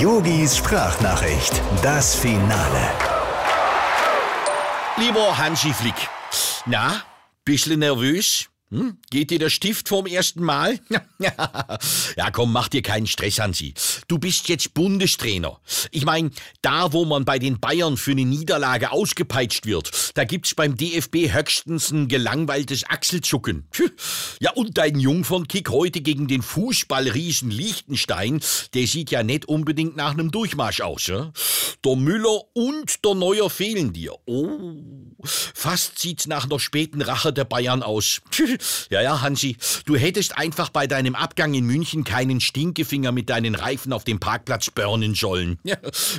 Yogis Sprachnachricht, das Finale. Lieber Hansi Flick, na, bisschen nervös? Hm? Geht dir der Stift vom ersten Mal? ja, komm, mach dir keinen Stress, Hansi. Du bist jetzt Bundestrainer. Ich mein, da wo man bei den Bayern für eine Niederlage ausgepeitscht wird, da gibt's beim DFB höchstens ein gelangweiltes Achselzucken. Ja, und dein Jungfernkick heute gegen den Fußballriesen Liechtenstein, der sieht ja nicht unbedingt nach einem Durchmarsch aus. Ja? Der Müller und der Neuer fehlen dir. Oh, fast sieht's nach einer späten Rache der Bayern aus. Ja, ja, Hansi, du hättest einfach bei deinem Abgang in München keinen Stinkefinger mit deinen Reifen auf dem Parkplatz burnen sollen.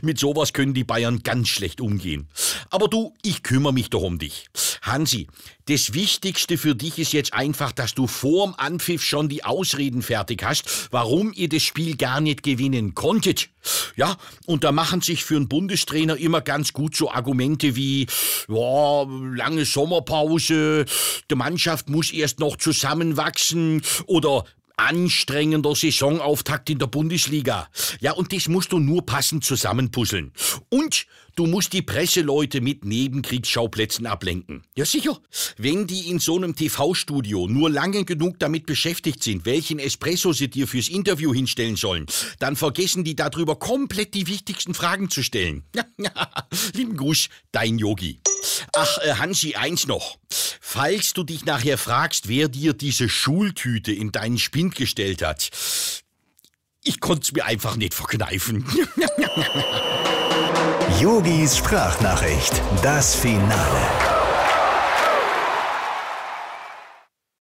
Mit sowas können die Bayern ganz schlecht umgehen. Aber du, ich kümmere mich doch um dich. Hansi, das Wichtigste für dich ist jetzt einfach, dass du vorm Anpfiff schon die Ausreden fertig hast, warum ihr das Spiel gar nicht gewinnen konntet. Ja, und da machen sich für einen Bundestrainer immer ganz gut so Argumente wie, ja, lange Sommerpause, die Mannschaft muss erst noch zusammenwachsen oder anstrengender Saisonauftakt in der Bundesliga. Ja, und das musst du nur passend zusammenpuzzeln. Und du musst die Presseleute mit Nebenkriegsschauplätzen ablenken. Ja, sicher. Wenn die in so einem TV-Studio nur lange genug damit beschäftigt sind, welchen Espresso sie dir fürs Interview hinstellen sollen, dann vergessen die darüber komplett die wichtigsten Fragen zu stellen. Lieben Gruß, dein Yogi. Ach, äh, Hansi, eins noch. Falls du dich nachher fragst, wer dir diese Schultüte in deinen Spind gestellt hat, ich konnte es mir einfach nicht verkneifen. Yogis Sprachnachricht, das Finale.